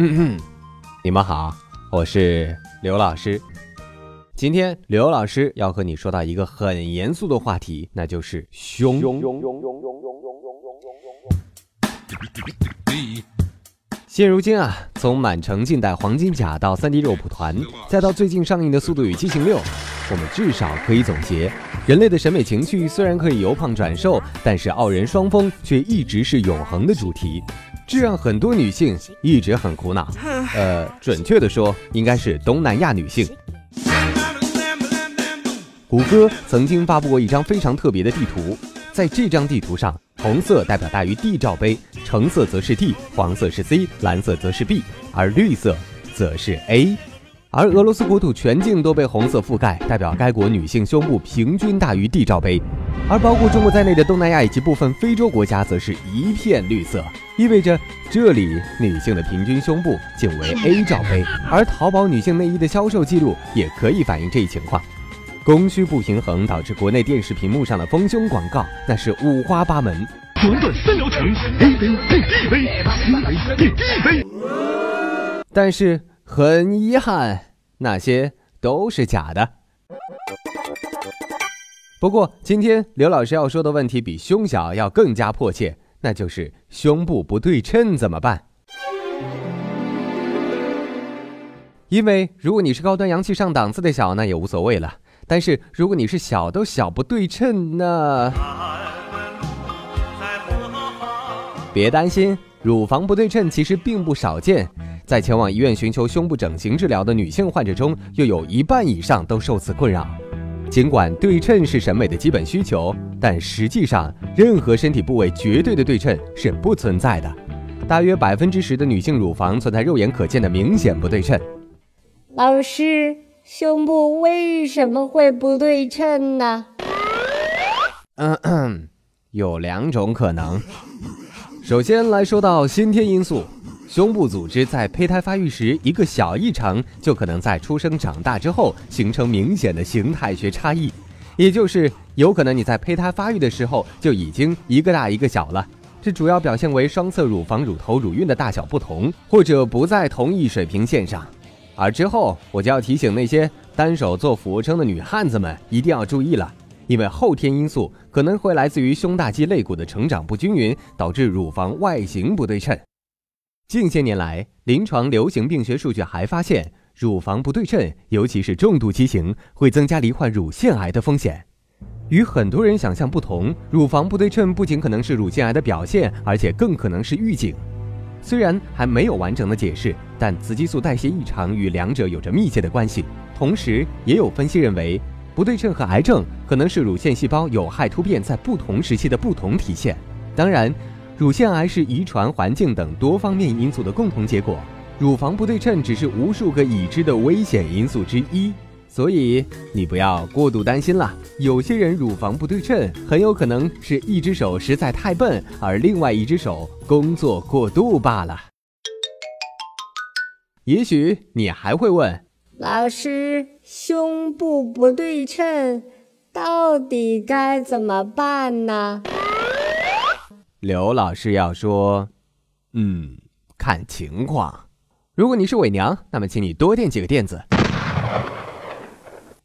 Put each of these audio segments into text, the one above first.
嗯哼，你们好，我是刘老师。今天刘老师要和你说到一个很严肃的话题，那就是胸。现如今啊，从满城尽带黄金甲到三 D 肉蒲团，再到最近上映的《速度与激情六》，我们至少可以总结：人类的审美情趣虽然可以由胖转瘦，但是傲人双峰却一直是永恒的主题。这让很多女性一直很苦恼。呃，准确的说，应该是东南亚女性。谷歌曾经发布过一张非常特别的地图，在这张地图上，红色代表大于 D 罩杯，橙色则是 D，黄色是 C，蓝色则是 B，而绿色则是 A。而俄罗斯国土全境都被红色覆盖，代表该国女性胸部平均大于 D 罩杯。而包括中国在内的东南亚以及部分非洲国家，则是一片绿色，意味着这里女性的平均胸部仅为 A 罩杯。而淘宝女性内衣的销售记录也可以反映这一情况。供需不平衡导致国内电视屏幕上的丰胸广告那是五花八门，短短三疗程，A 杯变 D 杯，C 杯变 D 杯。但是很遗憾，那些都是假的。不过，今天刘老师要说的问题比胸小要更加迫切，那就是胸部不对称怎么办？因为如果你是高端洋气上档次的小，那也无所谓了；但是如果你是小都小不对称，那别担心，乳房不对称其实并不少见，在前往医院寻求胸部整形治疗的女性患者中，又有一半以上都受此困扰。尽管对称是审美的基本需求，但实际上任何身体部位绝对的对称是不存在的。大约百分之十的女性乳房存在肉眼可见的明显不对称。老师，胸部为什么会不对称呢？嗯，有两种可能。首先来说到先天因素。胸部组织在胚胎发育时，一个小异常就可能在出生长大之后形成明显的形态学差异，也就是有可能你在胚胎发育的时候就已经一个大一个小了。这主要表现为双侧乳房、乳头、乳晕的大小不同，或者不在同一水平线上。而之后我就要提醒那些单手做俯卧撑的女汉子们一定要注意了，因为后天因素可能会来自于胸大肌肋骨的成长不均匀，导致乳房外形不对称。近些年来，临床流行病学数据还发现，乳房不对称，尤其是重度畸形，会增加罹患乳腺癌的风险。与很多人想象不同，乳房不对称不仅可能是乳腺癌的表现，而且更可能是预警。虽然还没有完整的解释，但雌激素代谢异常与两者有着密切的关系。同时，也有分析认为，不对称和癌症可能是乳腺细胞有害突变在不同时期的不同体现。当然。乳腺癌是遗传、环境等多方面因素的共同结果，乳房不对称只是无数个已知的危险因素之一，所以你不要过度担心了。有些人乳房不对称，很有可能是一只手实在太笨，而另外一只手工作过度罢了。也许你还会问，老师，胸部不对称，到底该怎么办呢？刘老师要说：“嗯，看情况。如果你是伪娘，那么请你多垫几个垫子；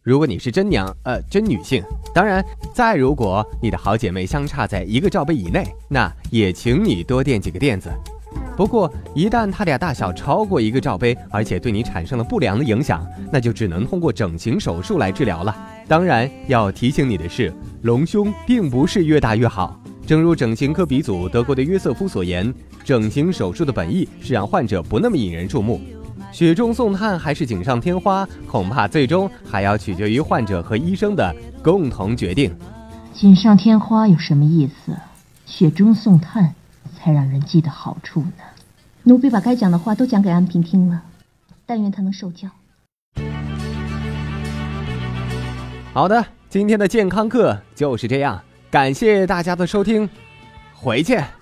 如果你是真娘，呃，真女性，当然，再如果你的好姐妹相差在一个罩杯以内，那也请你多垫几个垫子。不过，一旦她俩大小超过一个罩杯，而且对你产生了不良的影响，那就只能通过整形手术来治疗了。当然，要提醒你的是，隆胸并不是越大越好。”正如整形科鼻祖德国的约瑟夫所言，整形手术的本意是让患者不那么引人注目。雪中送炭还是锦上添花，恐怕最终还要取决于患者和医生的共同决定。锦上添花有什么意思？雪中送炭才让人记得好处呢。奴婢把该讲的话都讲给安平听了，但愿他能受教。好的，今天的健康课就是这样。感谢大家的收听，回见。